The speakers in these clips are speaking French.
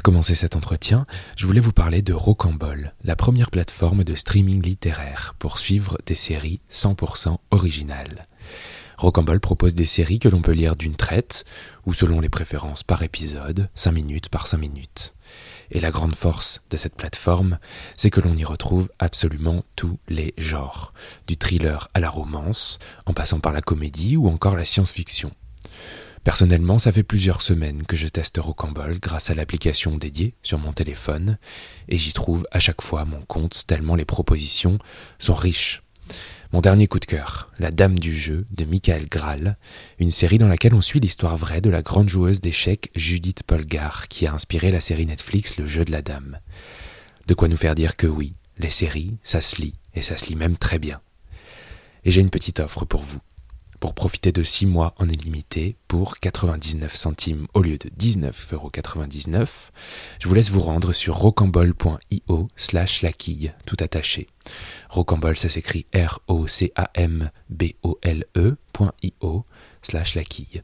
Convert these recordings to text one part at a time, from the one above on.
de commencer cet entretien, je voulais vous parler de Rocambole, la première plateforme de streaming littéraire pour suivre des séries 100% originales. Rocambole propose des séries que l'on peut lire d'une traite, ou selon les préférences par épisode, 5 minutes par 5 minutes. Et la grande force de cette plateforme, c'est que l'on y retrouve absolument tous les genres, du thriller à la romance, en passant par la comédie ou encore la science-fiction. Personnellement, ça fait plusieurs semaines que je teste Rocambole grâce à l'application dédiée sur mon téléphone, et j'y trouve à chaque fois mon compte tellement les propositions sont riches. Mon dernier coup de cœur, La Dame du jeu de Michael Graal, une série dans laquelle on suit l'histoire vraie de la grande joueuse d'échecs Judith Polgar qui a inspiré la série Netflix Le jeu de la dame. De quoi nous faire dire que oui, les séries, ça se lit, et ça se lit même très bien. Et j'ai une petite offre pour vous pour profiter de 6 mois en illimité pour 99 centimes au lieu de 19,99€. Je vous laisse vous rendre sur rocambole.io slash la quille, tout attaché. Rocambole, ça s'écrit R-O-C-A-M-B-O-L-E.io slash la quille.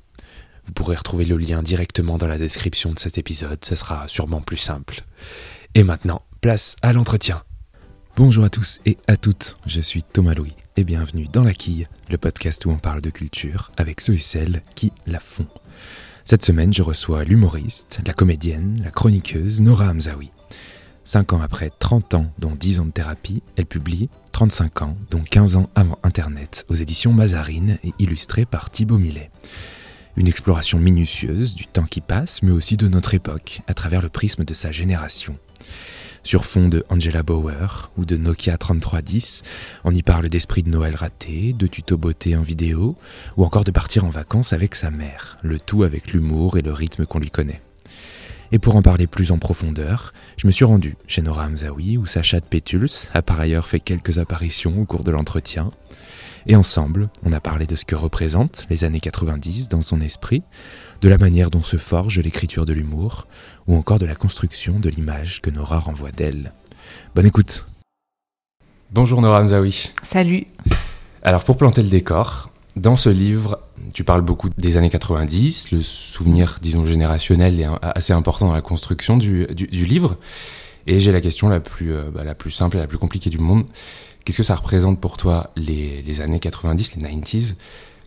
Vous pourrez retrouver le lien directement dans la description de cet épisode, ce sera sûrement plus simple. Et maintenant, place à l'entretien. Bonjour à tous et à toutes, je suis Thomas Louis et bienvenue dans La Quille, le podcast où on parle de culture avec ceux et celles qui la font. Cette semaine, je reçois l'humoriste, la comédienne, la chroniqueuse Nora Hamzaoui. Cinq ans après 30 ans, dont 10 ans de thérapie, elle publie 35 ans, dont 15 ans avant Internet, aux éditions Mazarine et illustrée par Thibaut Millet. Une exploration minutieuse du temps qui passe, mais aussi de notre époque, à travers le prisme de sa génération sur fond de Angela Bauer ou de Nokia 3310. On y parle d'esprit de Noël raté, de tuto beauté en vidéo, ou encore de partir en vacances avec sa mère, le tout avec l'humour et le rythme qu'on lui connaît. Et pour en parler plus en profondeur, je me suis rendu chez Nora Hamzaoui où Sacha de Pétuls a par ailleurs fait quelques apparitions au cours de l'entretien. Et ensemble, on a parlé de ce que représentent les années 90 dans son esprit, de la manière dont se forge l'écriture de l'humour, ou encore de la construction de l'image que Nora renvoie d'elle. Bonne écoute Bonjour Nora Hamzaoui. Salut Alors pour planter le décor, dans ce livre, tu parles beaucoup des années 90, le souvenir, disons, générationnel est assez important dans la construction du, livre. Et j'ai la question la plus, euh, bah, la plus simple et la plus compliquée du monde. Qu'est-ce que ça représente pour toi les, les années 90, les 90s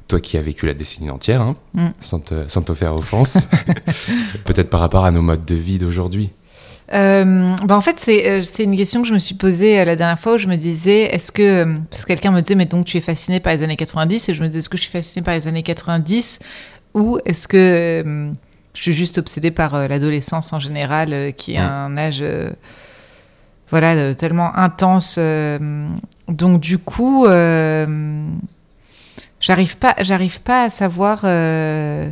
toi qui as vécu la décennie entière, hein, mm. sans, te, sans, te, faire offense, peut-être par rapport à nos modes de vie d'aujourd'hui euh, bah en fait, euh, c'est une question que je me suis posée euh, la dernière fois où je me disais, est-ce que, parce que quelqu'un me disait, mais donc tu es fasciné par les années 90, et je me disais, est-ce que je suis fasciné par les années 90, ou est-ce que je suis juste obsédée par l'adolescence en général, qui est un âge, voilà, tellement intense. donc du coup, J'arrive pas, j'arrive pas à savoir. Euh,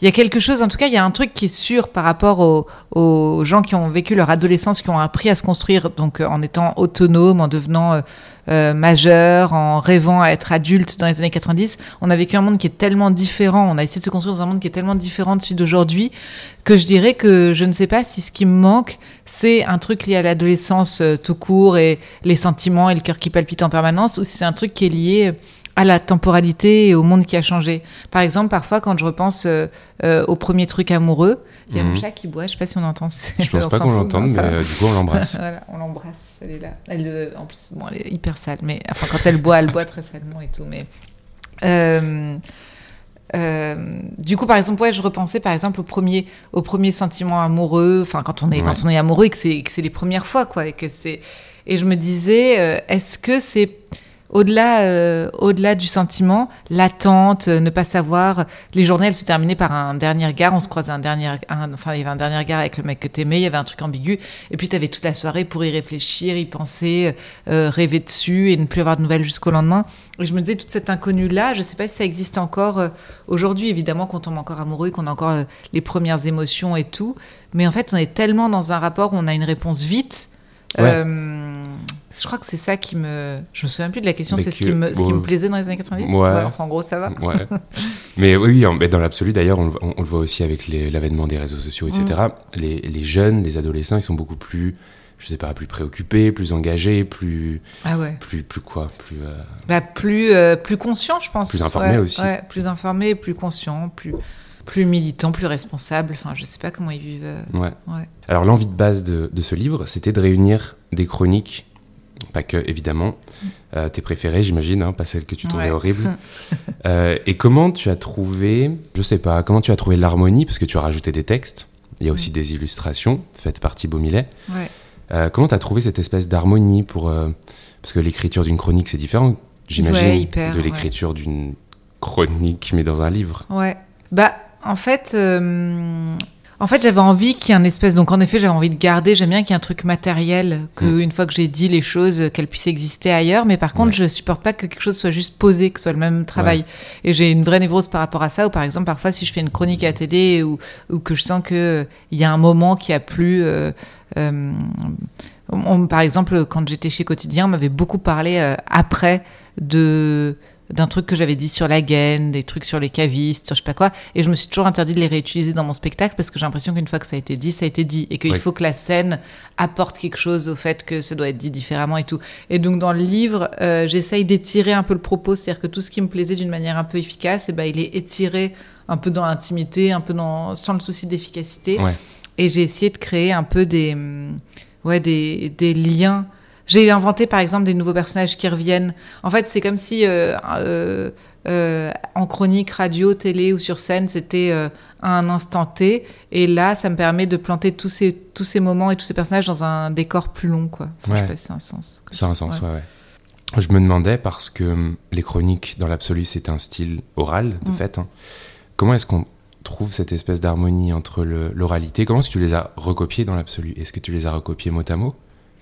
il y a quelque chose, en tout cas, il y a un truc qui est sûr par rapport aux, gens qui ont vécu leur adolescence, qui ont appris à se construire, donc euh, en étant autonome, en devenant euh, majeur, en rêvant à être adulte dans les années 90. On a vécu un monde qui est tellement différent, on a essayé de se construire dans un monde qui est tellement différent de celui d'aujourd'hui, que je dirais que je ne sais pas si ce qui me manque, c'est un truc lié à l'adolescence tout court et les sentiments et le cœur qui palpite en permanence, ou si c'est un truc qui est lié à la temporalité et au monde qui a changé. Par exemple, parfois, quand je repense euh, euh, au premier truc amoureux, il y a mon mhm. chat qui boit, je sais pas si on entend. Je pense pas qu'on l'entende, mais euh, du coup, on l'embrasse. voilà, on l'embrasse, elle est là. Elle, en plus, bon, elle est hyper sale, mais enfin, quand elle boit, elle boit très salement et tout, mais... du coup, par exemple, ouais, je repensais par exemple au premier, au premier sentiment amoureux. Enfin, quand on est, quand on est amoureux et que c'est, les premières fois, quoi, et que c'est. Et je me disais, est-ce que c'est au-delà, euh, au-delà du sentiment, l'attente, euh, ne pas savoir. Les journées, elles se terminaient par un dernier regard. On se croisait un dernier, enfin, il y avait un dernier regard avec le mec que t'aimais. Il y avait un truc ambigu. Et puis, t'avais toute la soirée pour y réfléchir, y penser, euh, rêver dessus et ne plus avoir de nouvelles jusqu'au lendemain. Et je me disais, toute cette inconnue-là, je sais pas si ça existe encore aujourd'hui. Évidemment, qu'on tombe encore amoureux, qu'on a encore les premières émotions et tout. Mais en fait, on est tellement dans un rapport où on a une réponse vite. Je crois que c'est ça qui me. Je me souviens plus de la question, c'est ce, qui me... ce qui me plaisait dans les années 90 ouais. Enfin, en gros, ça va. Ouais. mais oui, mais dans l'absolu, d'ailleurs, on, le voit aussi avec l'avènement des réseaux sociaux, etc. Mm. Les, les, jeunes, les adolescents, ils sont beaucoup plus. Je sais pas, plus préoccupés, plus engagés, plus. Ah ouais. Plus, plus quoi Plus. Euh... Bah, plus, euh, plus conscients, je pense. Plus informés aussi. Ouais, plus informés, plus conscients, plus plus militants, plus responsables. Enfin, je sais pas comment ils vivent. euh, Ouais. ouais. Alors l'envie de base de, de ce livre, c'était de réunir des chroniques, pas que évidemment, euh, tes préférées j'imagine, hein, pas celles que tu trouvais Ouais. horribles. Euh, et comment tu as trouvé, je sais pas, comment tu as trouvé l'harmonie, parce que tu as rajouté des textes, il y a aussi des illustrations faites par Thibaut Millet. Ouais. Euh, comment tu as trouvé cette espèce d'harmonie pour... parce que l'écriture d'une chronique c'est différent, j'imagine, Ouais, de l'écriture d'une chronique mais dans un livre. Ouais. Bah, en fait, en fait, j'avais envie qu'il y ait un espèce. Donc, en effet, j'avais envie de garder. J'aime bien qu'il y ait un truc matériel, que Mm. une fois que j'ai dit les choses, qu'elles puissent exister ailleurs. Mais par contre, Ouais. je supporte pas que quelque chose soit juste posé, que ce soit le même travail. Et j'ai une vraie névrose par rapport à ça. Ou par exemple, parfois, si je fais une chronique à télé ou, ou que je sens que euh, il y a un moment qui a plu. euh, euh, on- par exemple, quand j'étais chez Quotidien, on m'avait beaucoup parlé euh, après de d'un truc que j'avais dit sur la gaine, des trucs sur les cavistes, sur je sais pas quoi, et je me suis toujours interdit de les réutiliser dans mon spectacle parce que j'ai l'impression qu'une fois que ça a été dit, ça a été dit, et qu'il Oui. faut que la scène apporte quelque chose au fait que ça doit être dit différemment et tout. Et donc dans le livre, euh, j'essaye d'étirer un peu le propos, c'est-à-dire que tout ce qui me plaisait d'une manière un peu efficace, et ben il est étiré un peu dans l'intimité, un peu dans sans le souci d'efficacité. Ouais. Et j'ai essayé de créer un peu des, hum, ouais, des, des liens. J'ai inventé par exemple des nouveaux personnages qui reviennent. En fait, c'est comme si euh, euh, euh, en chronique, radio, télé ou sur scène, c'était euh, un instant T. Et là, ça me permet de planter tous ces, tous ces moments et tous ces personnages dans un décor plus long. Quoi. Enfin, Je Ouais. sais pas si c'est un sens. A un sens, Ouais. ouais. ouais. Je me demandais, parce que hum, les chroniques, dans l'absolu, c'est un style oral, de Mm. fait. hein. Comment est-ce qu'on trouve cette espèce d'harmonie entre l'oralité? Comment est-ce que tu les as recopiés dans l'absolu? Est-ce que tu les as recopiés mot à mot?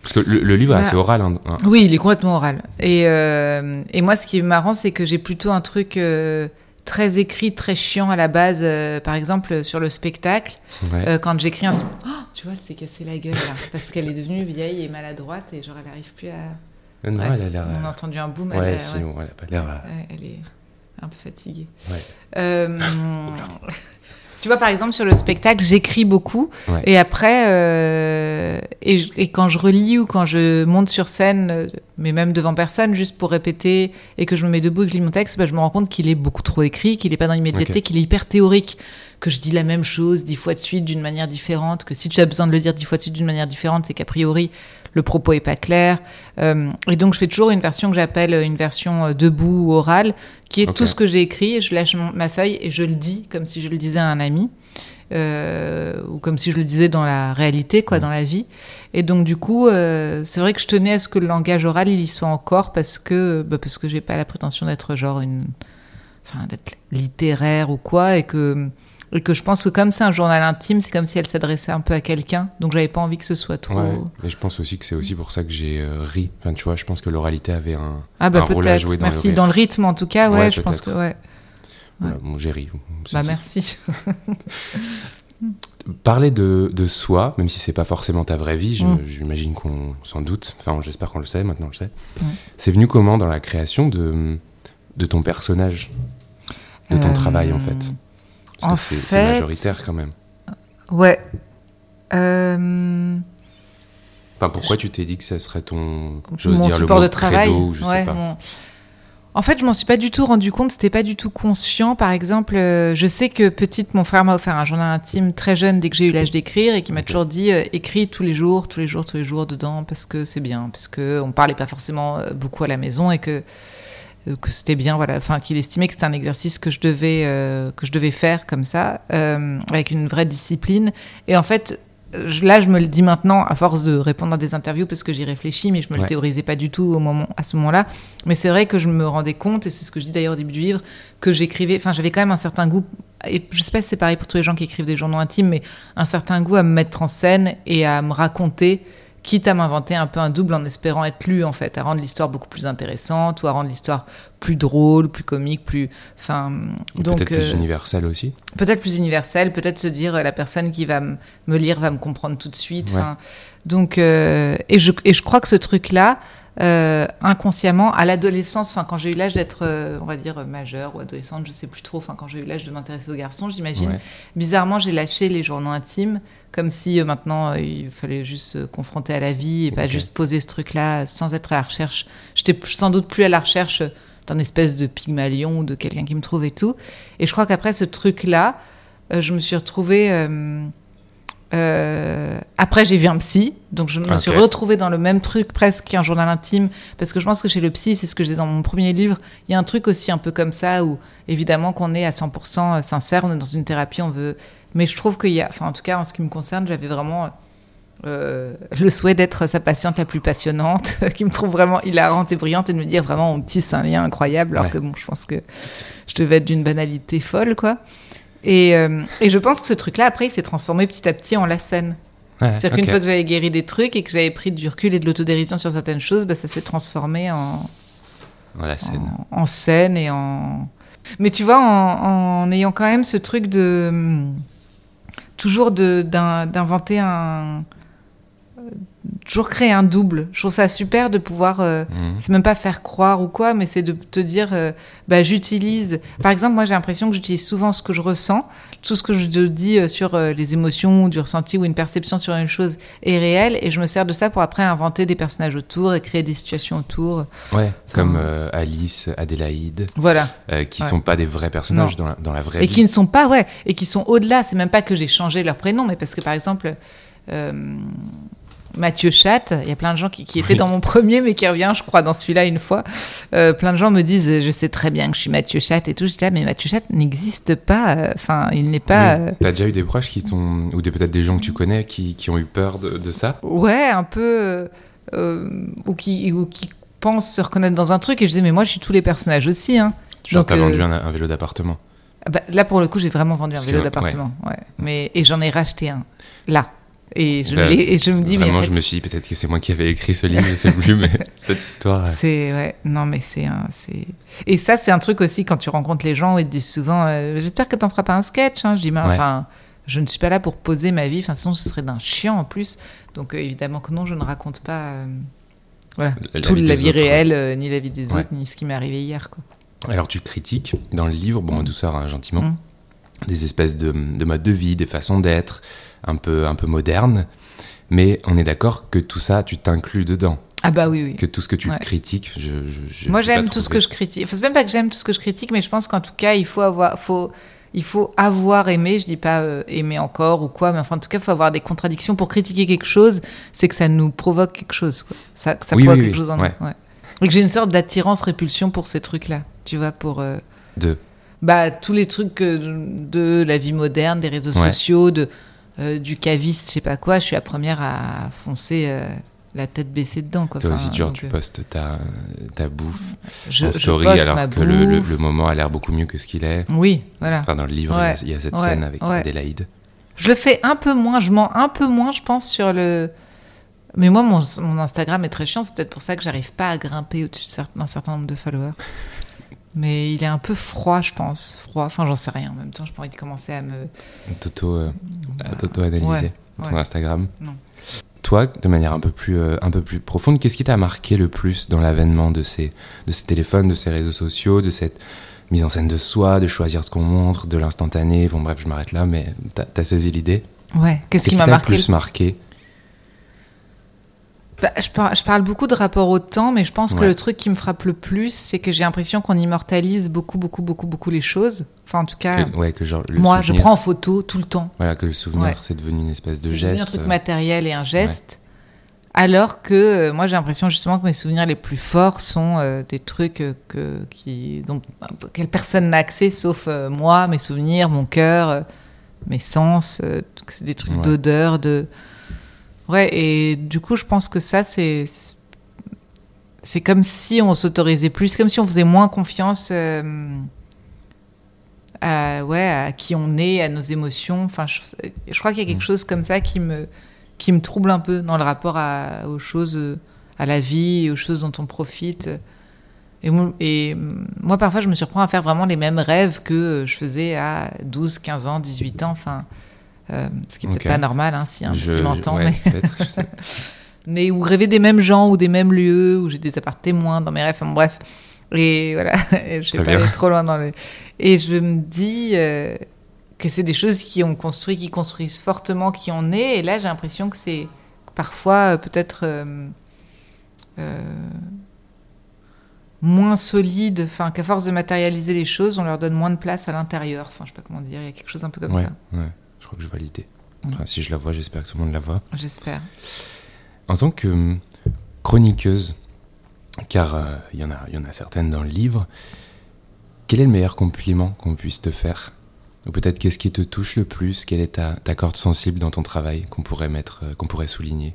Parce que le, le livre est Bah, oral. hein, hein. Oui, il est complètement oral. Et, euh, et moi, ce qui est marrant, c'est que j'ai plutôt un truc euh, très écrit, très chiant à la base. euh, par exemple, sur le spectacle, Ouais. quand j'écris un... Oh, tu vois, elle s'est cassée la gueule, là, parce qu'elle est devenue vieille et maladroite, et genre, elle n'arrive plus à... Non, Bref, elle a l'air. on a entendu un boom, Ouais, elle, a- si, ouais, elle a pas l'air. elle est un peu fatiguée. Ouais. Tu vois, par exemple, sur le spectacle, j'écris beaucoup. Ouais. Et après, euh, et, quand je relis ou quand je monte sur scène, euh, mais même devant personne, juste pour répéter, et que je me mets debout et que je lis mon texte, bah, je me rends compte qu'il est beaucoup trop écrit, qu'il n'est pas dans l'immédiateté, Ok. qu'il est hyper théorique, que je dis la même chose dix fois de suite d'une manière différente, que si tu as besoin de le dire dix fois de suite d'une manière différente, c'est qu'a priori, le propos est pas clair. Euh, et donc, je fais toujours une version que j'appelle une version euh, debout ou orale, qui est tout ce que j'ai écrit, je lâche ma feuille et je le dis comme si je le disais à un ami. euh, ou comme si je le disais dans la réalité, quoi, dans la vie. Et donc du coup, euh, c'est vrai que je tenais à ce que le langage oral il y soit encore parce que bah, parce que j'ai pas la prétention d'être genre une, enfin d'être littéraire ou quoi, et que et que je pense que comme c'est un journal intime, c'est comme si elle s'adressait un peu à quelqu'un. Donc j'avais pas envie que ce soit trop. Ouais, et je pense aussi que c'est aussi pour ça que j'ai euh, ri. Enfin, tu vois, je pense que l'oralité avait un, Ah bah un rôle à jouer dans le Merci. rire. Dans le rythme en tout cas, ouais, Ouais, je pense que ouais. Voilà, bon, j'ai ri. Bah merci. Parler de, de soi, même si c'est pas forcément ta vraie vie, Mm. j'imagine qu'on s'en doute, enfin j'espère qu'on le sait, maintenant on le sait. C'est venu comment dans la création de, de ton personnage, de ton Euh, travail en fait? Parce que c'est- majoritaire quand même. Ouais. Euh... Enfin pourquoi tu t'es dit que ça serait ton, j'ose dire le support mot de travail. credo, ou je Ouais, sais pas. mon- En fait, je m'en suis pas du tout rendu compte, c'était pas du tout conscient. Par exemple, euh, je sais que petite, mon frère m'a offert un journal intime très jeune dès que j'ai eu l'âge d'écrire et qui m'a toujours dit euh, écris tous les jours, tous les jours, tous les jours dedans parce que c'est bien, parce que on parlait pas forcément beaucoup à la maison et que que c'était bien, voilà, enfin qu'il estimait que c'était un exercice que je devais euh, que je devais faire comme ça, euh, avec une vraie discipline. Et en fait, je- là, je me le dis maintenant à force de répondre à des interviews parce que j'y réfléchis, mais je me Ouais. le théorisais pas du tout au moment à ce moment-là. Mais c'est vrai que je me rendais compte, et c'est ce que je dis d'ailleurs au début du livre, que j'écrivais, enfin j'avais quand même un certain goût. Et je sais pas si c'est pareil pour tous les gens qui écrivent des journaux intimes, mais un certain goût à me mettre en scène et à me raconter quitte à m'inventer un peu un double en espérant être lu en fait, à rendre l'histoire beaucoup plus intéressante ou à rendre l'histoire plus drôle, plus comique, plus, enfin, donc Peut-être plus euh, universel aussi. peut-être plus universel, peut-être se dire la personne qui va me lire va me comprendre tout de suite. Ouais. Donc, euh, et, je, et je crois que ce truc-là, euh, inconsciemment, à l'adolescence, enfin quand j'ai eu l'âge d'être, euh, on va dire, euh, majeure ou adolescente, je sais plus trop, enfin quand j'ai eu l'âge de m'intéresser aux garçons, j'imagine, Ouais. bizarrement j'ai lâché les journaux intimes, comme si euh, maintenant il fallait juste se confronter à la vie et pas juste poser ce truc-là sans être à la recherche. J'étais sans doute plus à la recherche d'un espèce de pygmalion ou de quelqu'un qui me trouve et tout. Et je crois qu'après ce truc-là, je me suis retrouvée. Après, j'ai vu un psy, donc je me suis retrouvée dans le même truc presque qu'un journal intime, parce que je pense que chez le psy, c'est ce que j'ai dans mon premier livre, il y a un truc aussi un peu comme ça, où évidemment qu'on est à 100% sincère, on est dans une thérapie, on veut... Mais je trouve qu'il y a, enfin en tout cas en ce qui me concerne, j'avais vraiment euh, le souhait d'être sa patiente la plus passionnante, qui me trouve vraiment hilarante et brillante, et de me dire vraiment on tisse un lien incroyable, alors que bon, je pense que je devais être d'une banalité folle, quoi. Et, euh, et, je pense que ce truc-là, après, il s'est transformé petit à petit en la scène. C'est-à-dire qu'une fois que j'avais guéri des trucs et que j'avais pris du recul et de l'autodérision sur certaines choses, bah, ça s'est transformé en, la scène. En, scène et en. Mais tu vois, en, en ayant quand même ce truc de. Toujours d'inventer un toujours créer un double. Je trouve ça super de pouvoir, euh, mhm. c'est même pas faire croire ou quoi, mais c'est de te dire, euh, bah, j'utilise. Par exemple, moi j'ai l'impression que j'utilise souvent ce que je ressens, tout ce que je dis euh, sur les émotions, du ressenti ou une perception sur une chose est réelle, et je me sers de ça pour après inventer des personnages autour et créer des situations autour. Ouais, comme Alice, Adélaïde. Voilà. qui sont pas des vrais personnages dans la, dans la, vraie vie. Et qui ne sont pas, ouais, et qui sont au-delà. C'est même pas que j'ai changé leur prénom, mais parce que par exemple. Mathieu Chat, il y a plein de gens qui, étaient dans mon premier, mais qui revient, je crois, dans celui-là une fois. Euh, plein de gens me disent, je sais très bien que je suis Mathieu Chat et tout. Je dis, ah, mais Mathieu Chat n'existe pas. Enfin, il n'est pas. Tu T'as déjà eu des proches qui t'ont, ou peut-être des gens que tu connais qui, ont eu peur de, ça? Ouais, un peu, euh, ou qui, ou qui pensent se reconnaître dans un truc. Et je disais, mais moi, je suis tous les personnages aussi. Hein. Genre, t'as vendu euh, un, vélo d'appartement? Ah bah, là, pour le coup, j'ai vraiment vendu un vélo d'appartement. Ouais. Mais et j'en ai racheté un. Là. Et je, bah, et je me dis, vraiment, je me suis dit peut-être que c'est moi qui avais écrit ce livre, je sais plus, mais cette histoire. C'est ouais, non, mais c'est un, c'est. Et ça, c'est un truc aussi quand tu rencontres les gens, ils te disent souvent, euh, j'espère que t'en feras pas un sketch. Hein. Je dis, mais enfin, je ne suis pas là pour poser ma vie. Enfin, sinon, ce serait d'un chiant en plus. Donc, euh, évidemment que non, je ne raconte pas, euh, voilà, toute la vie réelle, ni la vie des autres, ni ce qui m'est arrivé hier, quoi. Alors, tu critiques dans le livre, bon, mm. douceur, hein, gentiment, mm. des espèces de, de modes de vie, des façons d'être un peu, un peu moderne. Mais on est d'accord que tout ça, tu t'inclus dedans. Ah bah oui, oui. Que tout ce que tu critiques, je, je, Moi j'aime tout ce que je critique. Enfin, c'est même pas que j'aime tout ce que je critique, mais je pense qu'en tout cas, il faut avoir, faut, il faut avoir aimé. Je dis pas euh, aimer encore ou quoi, mais enfin en tout cas, il faut avoir des contradictions pour critiquer quelque chose. C'est que ça nous provoque quelque chose, quoi. Ça, ça provoque quelque chose en nous. Et que j'ai une sorte d'attirance-répulsion pour ces trucs-là. Tu vois, pour. Euh, de. Bah tous les trucs euh, de la vie moderne, des réseaux sociaux, de euh, du caviste, je sais pas quoi, je suis la première à foncer euh, la tête baissée dedans. Quoi. Toi aussi, tu, tu euh, postes ta, ta bouffe je, en story alors que le, le, moment a l'air beaucoup mieux que ce qu'il est. Oui, voilà. Enfin, dans le livre, il, y a, cette scène avec Adélaïde. Je le fais un peu moins, je mens un peu moins, je pense, sur le. Mais moi, mon, mon Instagram est très chiant, c'est peut-être pour ça que j'arrive pas à grimper au-dessus d'un certain nombre de followers. Mais il est un peu froid, je pense. Froid. Enfin, j'en sais rien. En même temps, je pas envie de commencer à me. Toto, euh, analyser ton Instagram. Non. Toi, de manière un peu plus, euh, un peu plus profonde, qu'est-ce qui t'a marqué le plus dans l'avènement de ces, de ces téléphones, de ces réseaux sociaux, de cette mise en scène de soi, de choisir ce qu'on montre, de l'instantané? Bon, bref, je m'arrête là, mais t'as as saisi l'idée Ouais. Qu'est-ce qui m'a marqué le plus marqué? Bah, je, parle, je, parle, beaucoup de rapport au temps, mais je pense que le truc qui me frappe le plus, c'est que j'ai l'impression qu'on immortalise beaucoup, beaucoup, beaucoup, beaucoup les choses. Enfin, en tout cas, ouais, que genre, moi, je prends en photo tout le temps. Voilà, que le souvenir, c'est devenu une espèce de geste. un truc euh, matériel et un geste. Alors que euh, moi, j'ai l'impression justement que mes souvenirs les plus forts sont euh, des trucs que, qui, dont quelle personne n'a accès sauf moi, mes souvenirs, mon cœur, mes sens. c'est des trucs d'odeur, de Ouais, et du coup, je pense que ça, c'est. C'est comme si on s'autorisait plus, comme si on faisait moins confiance euh, à, ouais, à qui on est, à nos émotions. Enfin, je, je crois qu'il y a quelque mm. chose comme ça qui me, qui me trouble un peu dans le rapport à, aux choses, à la vie, aux choses dont on profite. Et, et, moi, parfois, je me surprends à faire vraiment les mêmes rêves que je faisais à 12, 15 ans, 18 ans. Enfin, euh, ce qui est peut-être pas normal, hein, si, un je, m'entend. mais... mais où rêver des mêmes gens ou des mêmes lieux, où j'ai des apparts témoins dans mes rêves, enfin, bref. Et voilà, je vais pas aller trop loin dans le. Et je me dis euh, que c'est des choses qui ont construit, qui construisent fortement qui on est. Et là, j'ai l'impression que c'est parfois euh, peut-être moins solides, enfin qu'à force de matérialiser les choses, on leur donne moins de place à l'intérieur. Enfin, je sais pas comment dire, il y a quelque chose un peu comme ouais, ça. Ouais, je crois que je vois l'idée. Enfin, si je la vois, j'espère que tout le monde la voit. J'espère. En tant que hum, chroniqueuse, car euh, il y, en a, y en a certaines dans le livre, quel est le meilleur compliment qu'on puisse te faire? Ou peut-être qu'est-ce qui te touche le plus? Quelle est ta, ta corde sensible dans ton travail qu'on pourrait mettre, euh, qu'on pourrait souligner?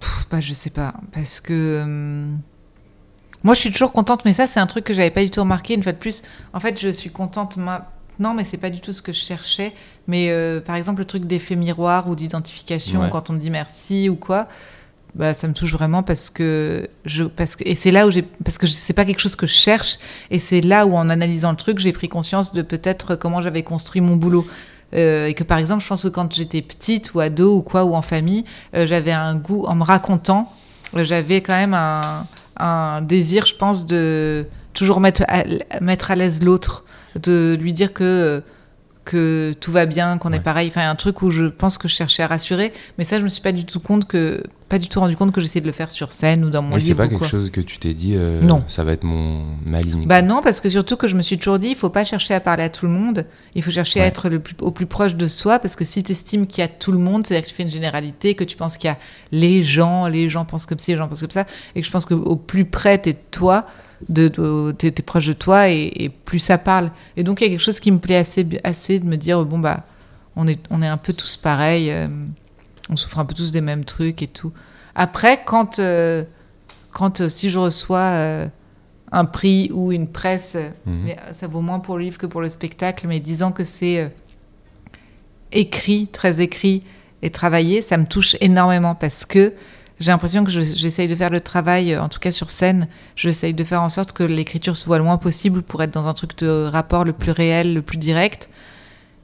Pff, bah, je sais pas, parce que hum, moi je suis toujours contente, mais ça c'est un truc que j'avais pas du tout remarqué. Une fois de plus, en fait, je suis contente maintenant, mais c'est pas du tout ce que je cherchais. Mais euh, par exemple, le truc d'effet miroir ou d'identification, Ouais. quand on me dit merci ou quoi, bah ça me touche vraiment parce que je parce que et c'est là où j'ai parce que c'est pas quelque chose que je cherche et c'est là où en analysant le truc j'ai pris conscience de peut-être comment j'avais construit mon boulot Euh, et que par exemple je pense que quand j'étais petite ou ado ou quoi ou en famille euh, j'avais un goût en me racontant j'avais quand même un, un désir je pense de toujours mettre à, mettre à l'aise l'autre de lui dire que que tout va bien, qu'on Ouais. est pareil. Enfin, un truc où je pense que je cherchais à rassurer, mais ça, je me suis pas du tout compte que, pas du tout rendu compte que j'essayais de le faire sur scène ou dans mon c'est livre. pas ou quelque quoi. chose que tu t'es dit, euh, Non. ça va être mon, ma ligne. Bah non, parce que surtout que je me suis toujours dit, il faut pas chercher à parler à tout le monde. Il faut chercher à être le plus, au plus proche de soi, parce que si tu estimes qu'il y a tout le monde, c'est-à-dire que tu fais une généralité, que tu penses qu'il y a les gens, les gens pensent comme ci, les gens pensent comme ça, et que je pense qu'au plus près t'es de toi, de, de, t'es, t'es proche de toi, et, et plus ça parle. Et donc il y a quelque chose qui me plaît assez, assez de me dire, bon bah, on est, on est un peu tous pareils, euh, on souffre un peu tous des mêmes trucs et tout. Après, quand, euh, quand euh, si je reçois euh, un prix ou une presse, Mhm. mais ça vaut moins pour le livre que pour le spectacle, mais disant que c'est écrit, très écrit et travaillé, ça me touche énormément parce que j'ai l'impression que je- j'essaye de faire le travail, euh, en tout cas sur scène, j'essaye de faire en sorte que l'écriture se voit le moins possible pour être dans un truc de rapport le plus réel, le plus direct.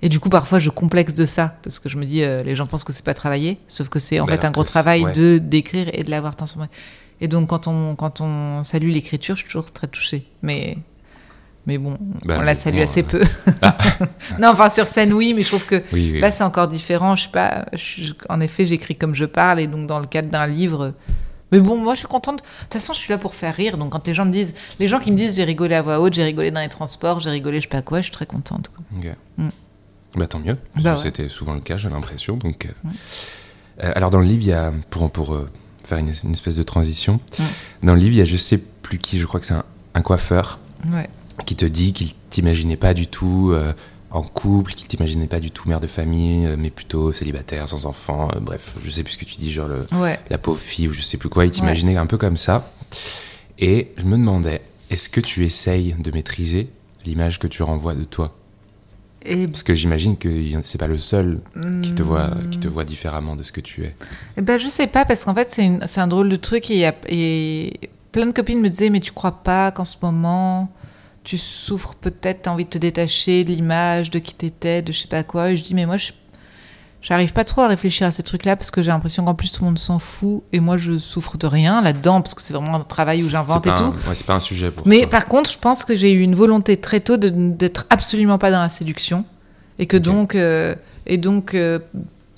Et du coup, parfois, je complexe de ça parce que je me dis, euh, les gens pensent que c'est pas travaillé, sauf que c'est en Bah fait un gros travail ouais. de d'écrire et de l'avoir moi. Et donc, quand on quand on salue l'écriture, je suis toujours très touchée. Mais mais bon, on la mais salue bon, assez euh, peu. non, enfin sur scène, oui, mais je trouve que Oui, oui. Là, c'est encore différent. Je sais pas. je- en effet, j'écris comme je parle, et donc dans le cadre d'un livre. Mais bon, moi, je suis contente. De toute façon, je suis là pour faire rire. Donc, quand les gens me disent, les gens qui me disent, j'ai rigolé à voix haute, j'ai rigolé dans les transports, j'ai rigolé, je sais pas quoi, je suis très contente. quoi. Mm. Bah tant mieux. Bah ouais. C'était souvent le cas, j'ai l'impression. Donc, euh, euh, alors dans le livre, il y a pour pour euh, faire une, une espèce de transition. Dans le livre, il y a je sais plus qui, je crois que c'est un, un coiffeur Ouais. Qui te dit qu'il t'imaginait pas du tout euh, en couple, qu'il t'imaginait pas du tout mère de famille, euh, mais plutôt célibataire, sans enfant. euh, bref, je sais plus ce que tu dis, genre le, Ouais. la pauvre fille ou je sais plus quoi. Il t'imaginait un peu comme ça. Et je me demandais, est-ce que tu essayes de maîtriser l'image que tu renvoies de toi? Et Parce que j'imagine que c'est pas le seul qui te voit, Hmm. qui te voit différemment de ce que tu es. Eh ben, je sais pas, parce qu'en fait, c'est un drôle de truc. Et, il y a- et plein de copines me disaient, mais tu crois pas qu'en ce moment, tu souffres peut-être, t'as envie de te détacher de l'image, de qui t'étais, de je sais pas quoi. Et je dis, mais moi, je j'arrive pas trop à réfléchir à ces trucs-là, parce que j'ai l'impression qu'en plus, tout le monde s'en fout. Et moi, je souffre de rien là-dedans, parce que c'est vraiment un travail où j'invente et tout. ouais, c'est pas un sujet pour Mais par contre, je pense que j'ai eu une volonté très tôt d'être absolument pas dans la séduction. Et que donc, euh, et donc euh,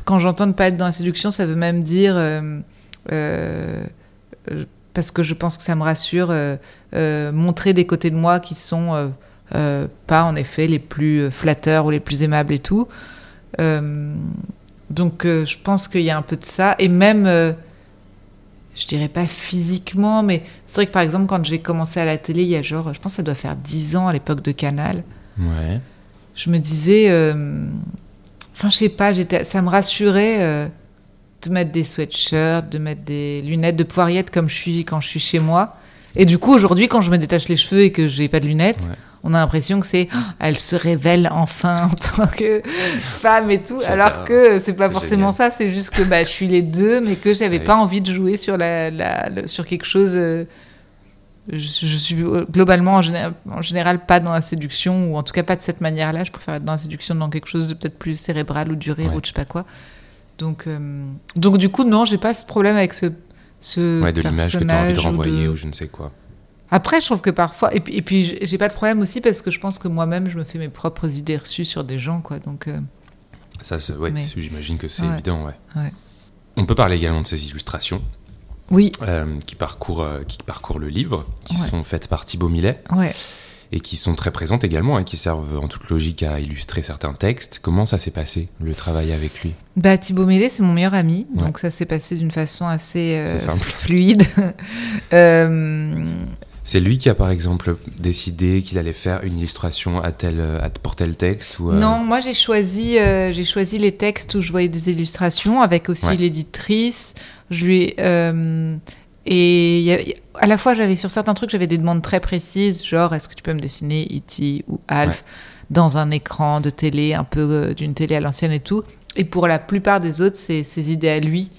quand j'entends ne pas être dans la séduction, ça veut même dire, euh, parce que je pense que ça me rassure, euh, euh, montrer des côtés de moi qui sont euh, euh, pas en effet les plus flatteurs ou les plus aimables et tout. Euh, donc euh, je pense qu'il y a un peu de ça. Et même, euh, je dirais pas physiquement, mais c'est vrai que par exemple, quand j'ai commencé à la télé, il y a genre, je pense que ça doit faire 10 ans à l'époque de Canal, Ouais. je me disais, euh, enfin, je sais pas, ça me rassurait euh, de mettre des sweatshirts, de mettre des lunettes, de pouvoir y être comme je suis quand je suis chez moi. Et du coup, aujourd'hui, quand je me détache les cheveux et que j'ai pas de lunettes, Ouais. on a l'impression que c'est, oh, elle se révèle enfin en tant que femme et tout, alors que c'est pas forcément génial. ça, c'est juste que bah, je suis les deux, mais que j'avais Oui. pas envie de jouer sur la, sur quelque chose. euh, je, je suis globalement en général, en général pas dans la séduction ou en tout cas pas de cette manière-là. Je préfère être dans la séduction dans quelque chose de peut-être plus cérébral ou du rire Ouais. ou de je sais pas quoi. Donc, euh, donc du coup non, j'ai pas ce problème avec ce ce Ouais, de l'image que tu as envie de ou renvoyer de- ou je ne sais quoi. Après, je trouve que parfois, et puis, et puis j'ai- pas de problème aussi parce que je pense que moi-même, je me fais mes propres idées reçues sur des gens, quoi. Donc, euh, Ça, c'est- ouais, Mais- j'imagine que c'est Ouais. évident, ouais. Ouais. On peut parler également de ces illustrations. Oui. qui, parcourent, qui parcourent le livre, qui sont faites par Thibaut Millet. Ouais et qui sont très présentes également et qui servent en toute logique à illustrer certains textes. Comment ça s'est passé, le travail avec lui? Bah, Thibaut Mélé, c'est mon meilleur ami, donc ça s'est passé d'une façon assez euh, fluide. euh... C'est lui qui a par exemple décidé qu'il allait faire une illustration à tel, à, pour tel texte ou euh Non, moi j'ai choisi, euh, j'ai choisi les textes où je voyais des illustrations avec aussi l'éditrice. Je lui et à la fois, j'avais sur certains trucs, j'avais des demandes très précises, genre est-ce que tu peux me dessiner E.T. ou Alf dans un écran de télé, un peu euh, d'une télé à l'ancienne et tout. Et pour la plupart des autres, c'est ses idées à lui.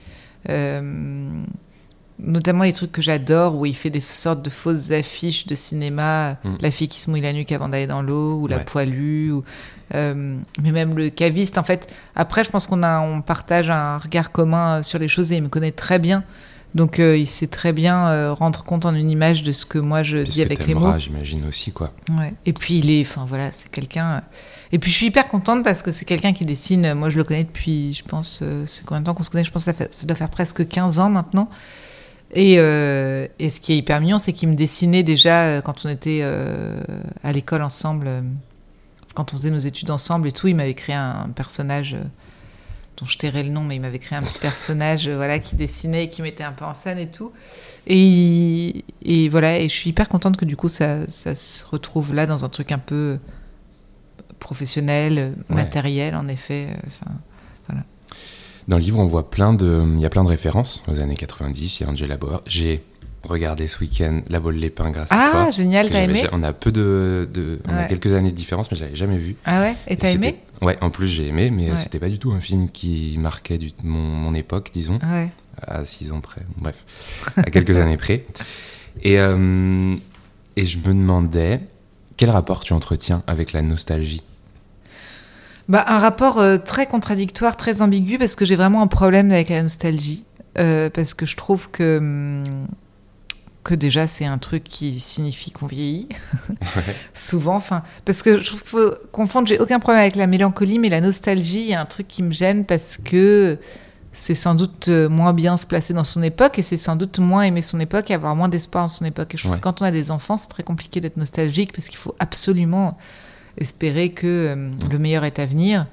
Euh, notamment les trucs que j'adore, où il fait des sortes de fausses affiches de cinéma, mm. la fille qui se mouille la nuque avant d'aller dans l'eau, ou la poilue, ou, euh, mais même le caviste. En fait, après, je pense qu'on a, on partage un regard commun sur les choses et il me connaît très bien. Donc euh, il sait très bien euh, rendre compte en une image de ce que moi je dis avec les mots. J'imagine aussi quoi. Ouais. Et puis il est, enfin voilà, c'est quelqu'un. Euh, et puis je suis hyper contente parce que c'est quelqu'un qui dessine. Moi je le connais depuis, je pense, c'est combien de temps qu'on se connaît? Je pense que ça, ça, doit faire presque 15 ans maintenant. Et, et ce qui est hyper mignon, c'est qu'il me dessinait déjà quand on était à l'école ensemble, quand on faisait nos études ensemble et tout. Il m'avait créé un personnage dont je tairai le nom, mais il m'avait créé un petit personnage, euh, voilà, qui dessinait, qui mettait un peu en scène et tout. Et, et voilà, et je suis hyper contente que du coup ça, ça, se retrouve là dans un truc un peu professionnel, matériel, en effet. Euh, enfin, voilà. Dans le livre, on voit plein de, il y a plein de références aux années 90. Il y a Angela Bauer. J'ai regardé ce week-end La Bolle Lépin grâce à toi. Ah, génial, t'as aimé On a peu de, de on a quelques années de différence, mais je l'avais jamais vu. Ah ouais, et t'as aimé Ouais, en plus j'ai aimé, mais c'était pas du tout un film qui marquait du, mon, mon, époque, disons. Ouais. À six ans près, bref, à quelques années près. Et, euh, et je me demandais, quel rapport tu entretiens avec la nostalgie? Bah, Un rapport euh, très contradictoire, très ambigu, parce que j'ai vraiment un problème avec la nostalgie. Euh, parce que je trouve que. Hum, que déjà c'est un truc qui signifie qu'on vieillit. Souvent enfin parce que je trouve qu'il faut confondre j'ai aucun problème avec la mélancolie mais la nostalgie il y a un truc qui me gêne parce que c'est sans doute euh, moins bien se placer dans son époque et c'est sans doute moins aimer son époque et avoir moins d'espoir en son époque. Et je trouve que quand on a des enfants c'est très compliqué d'être nostalgique parce qu'il faut absolument espérer que euh, le meilleur est à venir.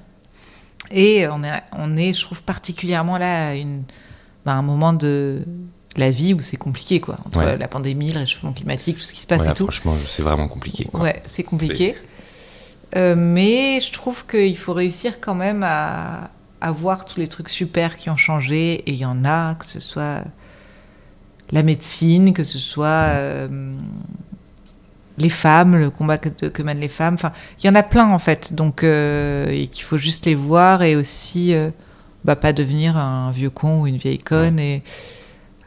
Et on est, on est je trouve particulièrement là à une, bah, un moment de la vie où c'est compliqué, quoi. Entre la pandémie, le réchauffement climatique, tout ce qui se passe et tout. Franchement, c'est vraiment compliqué. Quoi. Ouais, c'est compliqué. Euh, mais je trouve qu'il faut réussir quand même à, à, voir tous les trucs super qui ont changé. Et il y en a, que ce soit la médecine, que ce soit euh, les femmes, le combat que, que, mènent les femmes. Enfin, il y en a plein en fait. Donc, euh, qu'il faut juste les voir et aussi, bah, pas devenir un vieux con ou une vieille conne. Et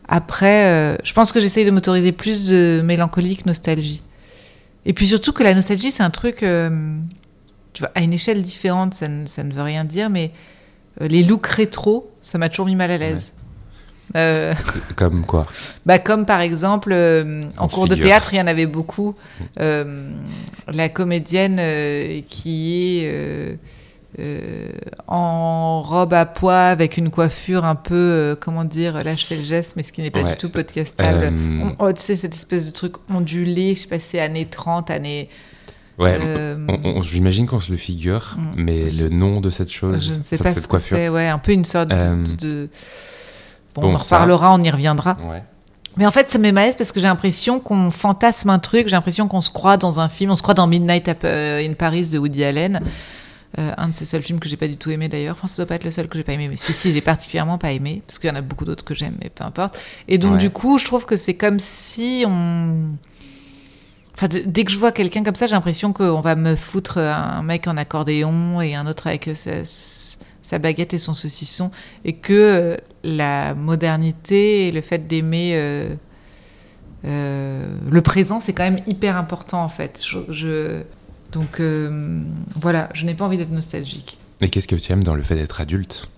après, euh, je pense que j'essaye de m'autoriser plus de mélancolie que nostalgie. Et puis surtout que la nostalgie, c'est un truc, euh, tu vois, à une échelle différente, ça ne, ça ne veut rien dire, mais euh, les looks rétro, ça m'a toujours mis mal à l'aise. comme quoi? Bah Comme par exemple, en cours de théâtre, il y en avait beaucoup. la comédienne qui est euh, en robe à pois avec une coiffure un peu, euh, comment dire, là je fais le geste, mais ce qui n'est pas du tout podcastable. Euh, oh, tu sais, cette espèce de truc ondulé, je sais pas, c'est années 30, années. Ouais, j'imagine qu'on se le figure, mm. mais le nom de cette chose, je ne sais pas cette coiffure. C'est ouais, un peu une sorte de. Bon, on en reparlera, on y reviendra. Mais en fait, ça m'est malaise parce que j'ai l'impression qu'on fantasme un truc, j'ai l'impression qu'on se croit dans un film, on se croit dans Midnight in Paris de Woody Allen. Euh, un de ces seuls films que j'ai pas du tout aimé d'ailleurs. Enfin, ça doit pas être le seul que j'ai pas aimé, mais celui-ci j'ai particulièrement pas aimé parce qu'il y en a beaucoup d'autres que j'aime, mais peu importe. Et donc du coup, je trouve que c'est comme si on Enfin, dès que je vois quelqu'un comme ça, j'ai l'impression qu'on va me foutre un mec en accordéon et un autre avec sa, baguette et son saucisson, et que euh, la modernité et le fait d'aimer euh, le présent, c'est quand même hyper important en fait. je, donc euh, voilà, je n'ai pas envie d'être nostalgique. Et qu'est-ce que tu aimes dans le fait d'être adulte?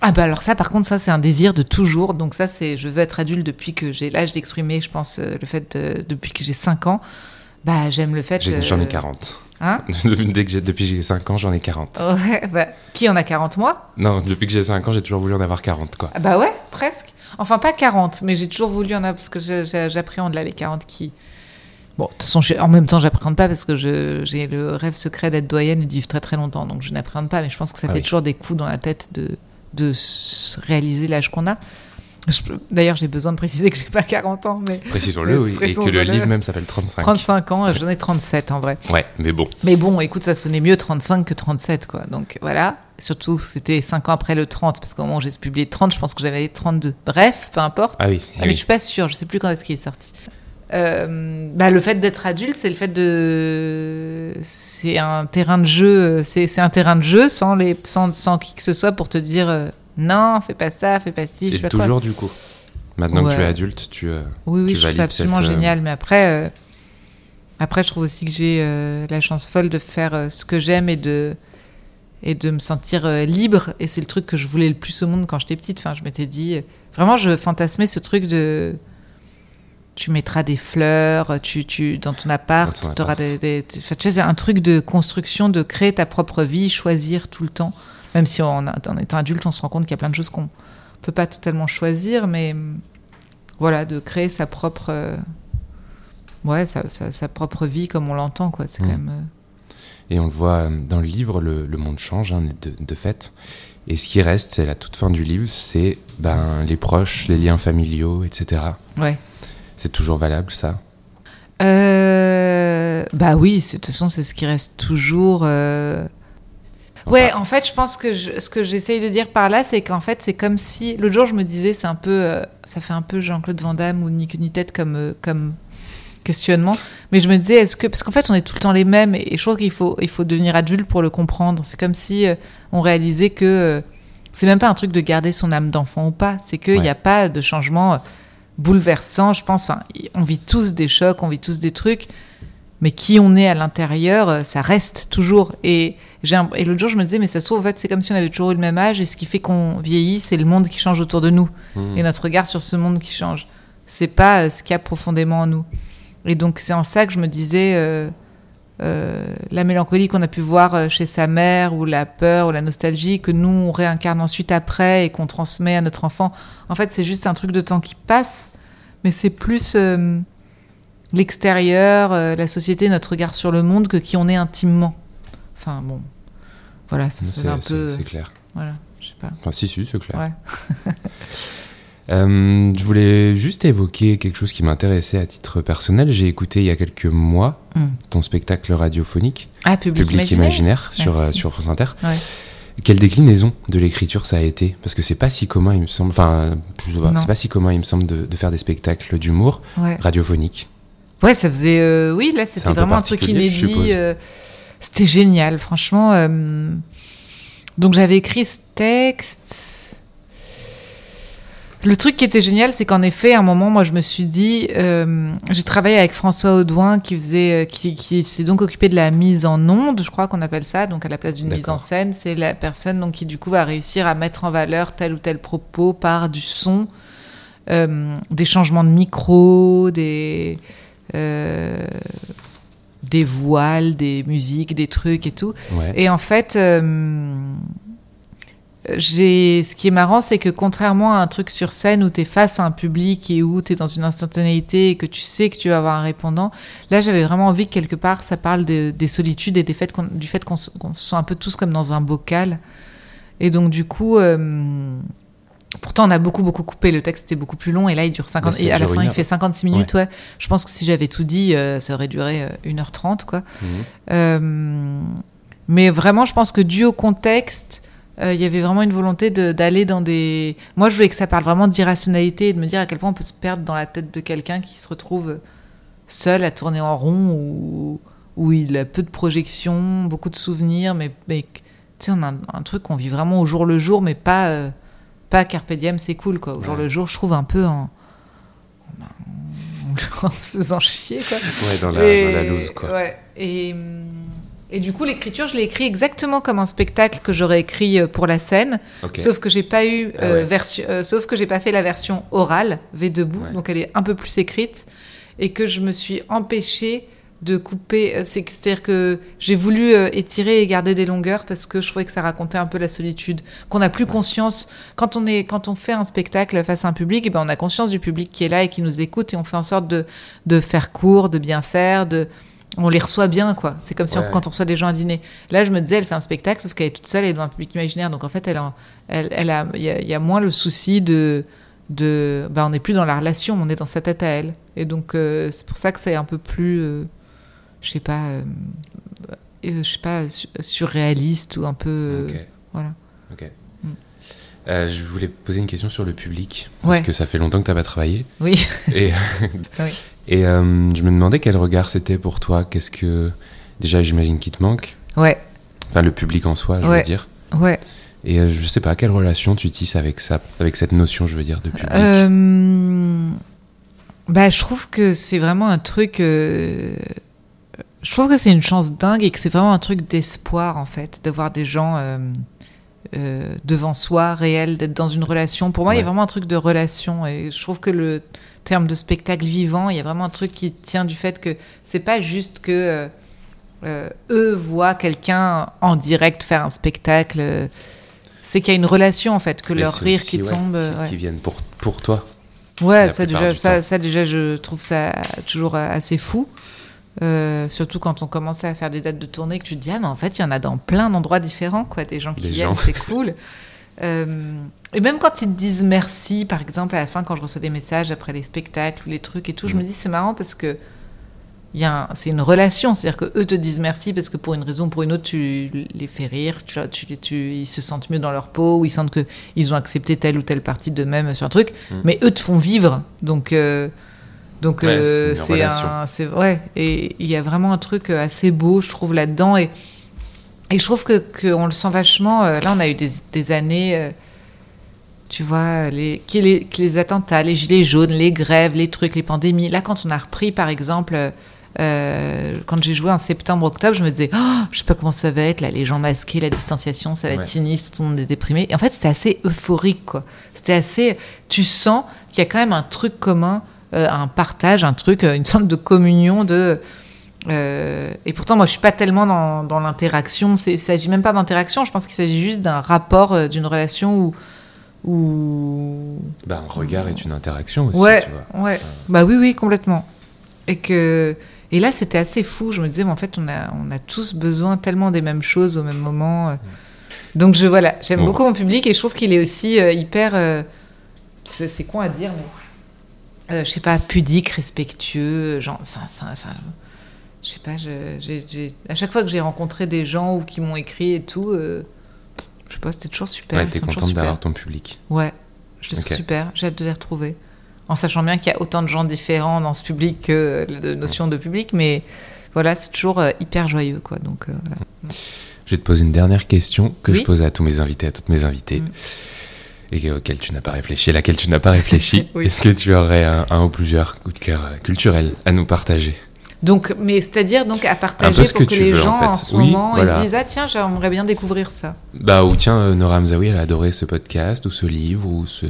Ah bah alors ça par contre ça c'est un désir de toujours donc ça c'est je veux être adulte depuis que j'ai l'âge d'exprimer je pense euh, le fait depuis que j'ai 5 ans bah j'aime le fait j'en ai 40 Hein? Dès que j'ai- depuis que j'ai 5 ans, j'en ai 40. Ouais, bah, qui en a 40 mois Non, depuis que j'ai 5 ans, j'ai toujours voulu en avoir 40, quoi. Ah Bah ouais, presque. Enfin, pas 40, mais j'ai toujours voulu en avoir parce que j'appréhende là les 40 qui. Bon, de toute façon, je- en même temps, j'appréhende pas parce que j'ai le rêve secret d'être doyenne et de vivre très très longtemps. Donc je n'appréhende pas, mais je pense que ça Ah fait oui. toujours des coups dans la tête de, de se réaliser l'âge qu'on a. D'ailleurs, j'ai besoin de préciser que j'ai pas 40 ans, mais Précisons-le, oui. Et que le livre même s'appelle 35. 35 ans, j'en ai 37 en vrai. Ouais, mais bon. Mais bon, écoute, ça sonnait mieux 35 que 37, quoi. Donc voilà. Surtout, c'était 5 ans après le 30, parce qu'au moment où j'ai publié 30, je pense que j'avais 32. Bref, peu importe. Ah oui, ah mais oui. je suis pas sûre, je sais plus quand est-ce qu'il est sorti. Euh, bah, le fait d'être adulte, c'est le fait de. C'est un terrain de jeu, c'est un terrain de jeu sans, les, sans, sans qui que ce soit pour te dire euh, non, fais pas ça, fais pas ci, je sais Et pas quoi. toujours, du coup. Maintenant que tu es adulte, tu. euh, Oui, oui, tu je trouve ça absolument cette, euh, génial. Mais après, euh, après, je trouve aussi que j'ai la chance folle de faire ce que j'aime et de, et de me sentir libre. Et c'est le truc que je voulais le plus au monde quand j'étais petite. Enfin, je m'étais dit. Vraiment, je fantasmais ce truc de. Tu mettras des fleurs, tu, tu, dans ton appart, Dans ton tu auras des. des- tu- sais, un truc de construction, de créer ta propre vie, choisir tout le temps. Même si on en étant adulte, on se rend compte qu'il y a plein de choses qu'on peut pas totalement choisir, mais voilà, de créer sa propre, euh, ouais, sa, sa- sa propre vie comme on l'entend, quoi. C'est quand Mm. même. euh, Et on le voit euh, dans le livre, le, le monde change hein, de, de fait. Et ce qui reste, c'est la toute fin du livre, c'est ben, les proches, les liens familiaux, etc. Ouais. C'est toujours valable, ça? Euh, bah oui, de toute façon, c'est ce qui reste toujours. euh, Ouais, en fait, je pense que je- ce que j'essaye de dire par là, c'est qu'en fait, c'est comme si. L'autre jour, je me disais, c'est un peu. euh, ça fait un peu Jean-Claude Van Damme ou Ni queue ni tête comme, euh, comme questionnement. Mais je me disais, est-ce que. Parce qu'en fait, on est tout le temps les mêmes et, et je trouve qu'il faut, il faut devenir adulte pour le comprendre. C'est comme si on réalisait que. c'est même pas un truc de garder son âme d'enfant ou pas. C'est qu'il n'y Ouais. a pas de changement bouleversant, je pense. Enfin, on vit tous des chocs, on vit tous des trucs. Mais qui on est à l'intérieur, euh, ça reste toujours. Et, un- et l'autre jour, je me disais, mais ça se trouve, en fait, c'est comme si on avait toujours eu le même âge. Et ce qui fait qu'on vieillit, c'est le monde qui change autour de nous. Hmm. Et notre regard sur ce monde qui change. C'est pas euh, ce qu'il y a profondément en nous. Et donc, c'est en ça que je me disais, euh, euh, la mélancolie qu'on a pu voir euh, chez sa mère, ou la peur, ou la nostalgie, que nous, on réincarne ensuite après et qu'on transmet à notre enfant. En fait, c'est juste un truc de temps qui passe, mais c'est plus euh, l'extérieur, euh, la société, notre regard sur le monde que qui on est intimement. Enfin, bon. Voilà, ça C'est un peu. c'est clair. Voilà, je sais pas. Enfin, si, si, c'est clair. Ouais. Euh, je voulais juste évoquer quelque chose qui m'intéressait à titre personnel. J'ai écouté il y a quelques mois Hmm. ton spectacle radiophonique, Ah, public, Public imaginaire. Imaginaire, sur, euh, sur France Inter. Ouais. Quelle déclinaison de l'écriture ça a été? Parce que c'est pas si commun, il me semble. Enfin, c'est pas si commun, il me semble, de, de faire des spectacles d'humour Ouais. radiophoniques. Ouais, ça faisait. euh, oui, là, c'était un vraiment un truc particulier, je inédit. c'était génial, franchement. donc, j'avais écrit ce texte. Le truc qui était génial, c'est qu'en effet, à un moment, moi, je me suis dit, euh, j'ai travaillé avec François Audouin, qui faisait, euh, qui, qui s'est donc occupé de la mise en onde, je crois qu'on appelle ça, donc à la place d'une mise en scène, c'est la personne donc qui du coup va réussir à mettre en valeur tel ou tel propos par du son, euh, des changements de micro, des euh, des voiles, des musiques, des trucs et tout. Ouais. Et en fait, euh, j'ai, ce qui est marrant, c'est que contrairement à un truc sur scène où tu es face à un public et où tu es dans une instantanéité et que tu sais que tu vas avoir un répondant, là j'avais vraiment envie que quelque part ça parle de- des solitudes et des faits qu'on- du fait qu'on se, sent un peu tous comme dans un bocal. Et donc du coup, euh, pourtant on a beaucoup beaucoup coupé, le texte était beaucoup plus long et là il dure 50, ça et à la fin il fait 56 minutes, ouais. Je pense que si j'avais tout dit, euh, ça aurait duré euh, 1h30 quoi. Mhm. Euh, mais vraiment, je pense que dû au contexte, euh, il y avait vraiment une volonté de- d'aller dans des. Moi, je voulais que ça parle vraiment d'irrationalité et de me dire à quel point on peut se perdre dans la tête de quelqu'un qui se retrouve seul à tourner en rond ou où il a peu de projections, beaucoup de souvenirs, mais, mais tu sais, on a un, un truc qu'on vit vraiment au jour le jour, mais pas euh, pas carpe diem, c'est cool quoi. Au jour le jour, je trouve un peu en, en, en se faisant chier quoi. Ouais, dans la, Et- dans la loose, quoi. ouais. Et, hum, et du coup, l'écriture, je l'ai écrit exactement comme un spectacle que j'aurais écrit euh, pour la scène, sauf que j'ai pas eu Ah euh, ouais. version, euh, sauf que j'ai pas fait la version orale V debout, Ouais. donc elle est un peu plus écrite, et que je me suis empêchée de couper. c'est- C'est-à-dire que j'ai voulu étirer et garder des longueurs parce que je trouvais que ça racontait un peu la solitude, qu'on n'a plus conscience quand on est quand on fait un spectacle face à un public, et ben on a conscience du public qui est là et qui nous écoute et on fait en sorte de de faire court, de bien faire, de on les reçoit bien quoi. C'est comme si on- Ouais. quand on reçoit des gens à dîner. Là, je me disais, elle fait un spectacle, sauf qu'elle est toute seule et devant un public imaginaire. Donc en fait, elle, en- elle, elle a, il y, y a moins le souci de, de, bah, on n'est plus dans la relation, on est dans sa tête à elle. Et donc euh, c'est pour ça que c'est un peu plus, euh, je sais pas, euh, euh, je sais pas, su- surréaliste ou un peu, euh, Ok. voilà. Ok. Mm. Je voulais poser une question sur le public. Parce Ouais. que ça fait longtemps que tu n'as pas travaillé. Oui. Et, Oui. Et euh, je me demandais quel regard c'était pour toi. Qu'est-ce que. Déjà, j'imagine qu'il te manque. Ouais, Enfin, le public en soi, je Ouais. veux dire. ouais. Et euh, je sais pas, quelle relation tu tisses avec ça, avec cette notion, je veux dire, de public? Euh, bah, je trouve que c'est vraiment un truc. euh, je trouve que c'est une chance dingue et que c'est vraiment un truc d'espoir, en fait, de voir des gens euh, devant soi, réels, d'être dans une relation. Pour moi, il y a vraiment un truc de relation et je trouve que le terme de spectacle vivant, il y a vraiment un truc qui tient du fait que c'est pas juste que. euh, euh, eux voient quelqu'un en direct faire un spectacle, c'est qu'il y a une relation en fait, que Mais leur rire aussi, qui ouais, tombe. qui, ouais. qui viennent pour, pour toi. Ouais, ça déjà, ça déjà, je trouve ça toujours assez fou. Euh, surtout quand on commence à faire des dates de tournée, que tu te dis, ah, mais en fait, il y en a dans plein d'endroits différents, quoi, des gens qui Des viennent, c'est cool. Euh, et même quand ils te disent merci, par exemple, à la fin, quand je reçois des messages après les spectacles ou les trucs et tout, je Mm. me dis, c'est marrant parce que un- c'est une relation, c'est-à-dire que eux te disent merci parce que pour une raison ou pour une autre, tu les fais rire, tu, tu, tu- ils se sentent mieux dans leur peau, ou ils sentent que ils ont accepté telle ou telle partie d'eux-mêmes sur un truc, Mm. mais eux te font vivre, donc euh, donc Ouais, euh, c'est un, c'est vrai, et il y a vraiment un truc assez beau, je trouve là-dedans, et et je trouve que qu'on le sent vachement. euh, là, on a eu des, des années. euh, tu vois, les, les, attentats, les gilets jaunes, les grèves, les trucs, les pandémies. Là, quand on a repris, par exemple, euh, euh, quand j'ai joué en septembre-octobre, je me disais, oh, je sais pas comment ça va être, là, les gens masqués, la distanciation, ça va Ouais. être sinistre, tout le monde est déprimé. Et en fait, c'était assez euphorique, quoi. C'était assez. Tu sens qu'il y a quand même un truc commun, euh, un partage, un truc, euh, une sorte de communion de. euh, et pourtant, moi, je suis pas tellement dans, dans l'interaction. C'est- Il s'agit même pas d'interaction. Je pense qu'il s'agit juste d'un rapport, euh, d'une relation où, où Bah, un regard est une interaction aussi, ouais, tu vois. ouais. Bah oui, oui, complètement. Et que et là, c'était assez fou. Je me disais, mais en fait, on a, on a tous besoin tellement des mêmes choses au même moment. euh. Donc je voilà, j'aime Bon. beaucoup mon public et je trouve qu'il est aussi euh, hyper. euh, c'est c'est con à dire, mais euh, je sais pas, pudique, respectueux, genre, enfin, ça- enfin, je sais pas. je- à chaque fois que j'ai rencontré des gens ou qui m'ont écrit et tout, euh, je sais pas, c'était toujours super. Ouais, t'es contente d'avoir ton public. Ouais, je les super. J'ai hâte de les retrouver. En sachant bien qu'il y a autant de gens différents dans ce public que de notions de public, mais voilà, c'est toujours euh, hyper joyeux, quoi. Donc euh, voilà. Je vais te poser une dernière question que Oui. je pose à tous mes invités, à toutes mes invitées, Mm. Et auquel tu n'as pas réfléchi, à laquelle tu n'as pas réfléchi. Oui. Est-ce que tu aurais un, un ou plusieurs coups de cœur euh, culturels à nous partager? Donc, mais c'est-à-dire donc à partager pour que les veux, en gens fait. en, ce Oui, moment ils se disent ah tiens j'aimerais bien découvrir ça. Bah, ou tiens, euh, Nora Hamzaoui, elle a adoré ce podcast, ou ce livre, ou ce,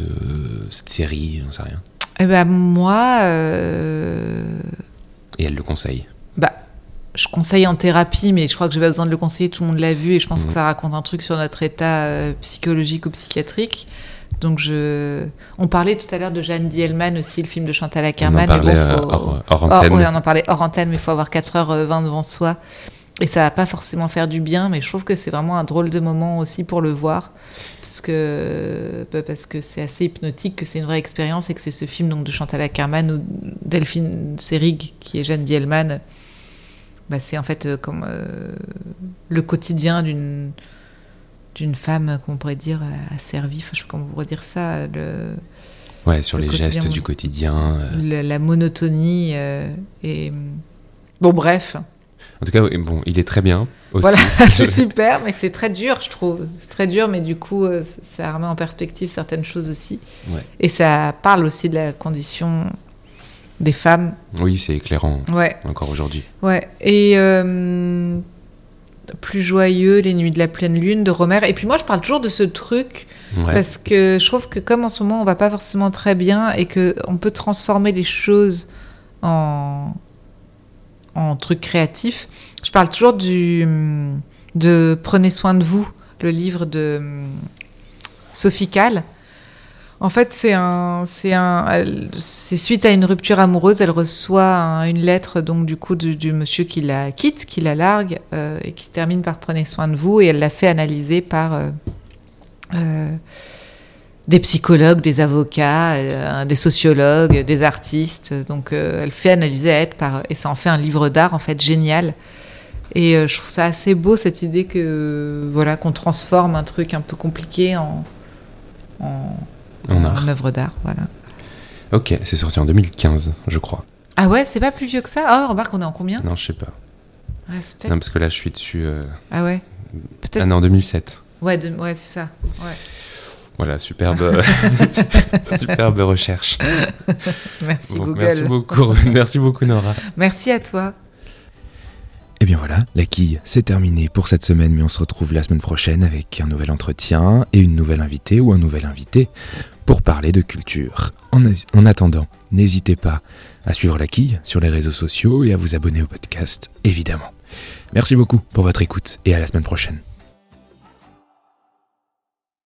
cette série, on sait rien. Eh ben moi, euh, Et elle le conseille. Je conseille en thérapie, mais je crois que j'ai pas besoin de le conseiller. Tout le monde l'a vu et je pense Mhm. que ça raconte un truc sur notre état euh, psychologique ou psychiatrique. Donc je, on parlait tout à l'heure de Jeanne Dielman aussi, le film de Chantal On en Ackerman. parlait bon, euh, faut- hors, hors Hors- antenne. on en parlait hors antenne, mais il faut avoir 4h20 devant soi. Et ça va pas forcément faire du bien, mais je trouve que c'est vraiment un drôle de moment aussi pour le voir. Parce que bah, parce que c'est assez hypnotique, que c'est une vraie expérience et que c'est ce film donc, de Chantal Ackerman ou Delphine Seyrig, qui est Jeanne Dielman. Bah, c'est en fait euh, comme euh, le quotidien d'une d'une femme, qu'on pourrait dire, asservie, enfin, je sais pas comment on pourrait dire ça, le, Ouais, sur le les gestes du quotidien. euh. la, monotonie euh, et bon bref En tout cas, bon, il est très bien aussi. voilà c'est super mais c'est très dur je trouve c'est très dur mais du coup euh, ça remet en perspective certaines choses aussi Ouais. et ça parle aussi de la condition des femmes Oui, c'est éclairant ouais encore aujourd'hui. ouais et euh, plus joyeux les nuits de la pleine lune de Romer et puis moi je parle toujours de ce truc Ouais. parce que je trouve que comme en ce moment on va pas forcément très bien et que on peut transformer les choses en en truc créatif. Je parle toujours du, de Prenez soin de vous, le livre de Sophie Kahl. En fait, c'est un, c'est un, c'est suite à une rupture amoureuse, elle reçoit une lettre donc du coup du, monsieur qui la quitte, qui la largue euh, et qui se termine par prenez soin de vous et elle l'a fait analyser par euh, euh, des psychologues, des avocats, des sociologues, des artistes. Donc, elle fait analyser elle par et ça en fait un livre d'art en fait génial. Et je trouve ça assez beau cette idée que voilà qu'on transforme un truc un peu compliqué en en, œuvre d'art, voilà. Ok, c'est sorti en 2015, je crois. Ah ouais, c'est pas plus vieux que ça? Ah, remarque, on est en combien? Non, je sais pas. non, parce que là, je suis dessus. Euh, ah ouais Peut-être. Ah non, 2007. Ouais, ouais c'est ça. Ouais. Voilà, superbe, superbe recherche. Merci Google. Merci beaucoup, merci beaucoup Nora. Merci à toi. Et eh bien voilà, la quille, c'est terminé pour cette semaine, mais on se retrouve la semaine prochaine avec un nouvel entretien et une nouvelle invitée ou un nouvel invité pour parler de culture. En, en attendant, n'hésitez pas à suivre la quille sur les réseaux sociaux et à vous abonner au podcast, évidemment. Merci beaucoup pour votre écoute et à la semaine prochaine.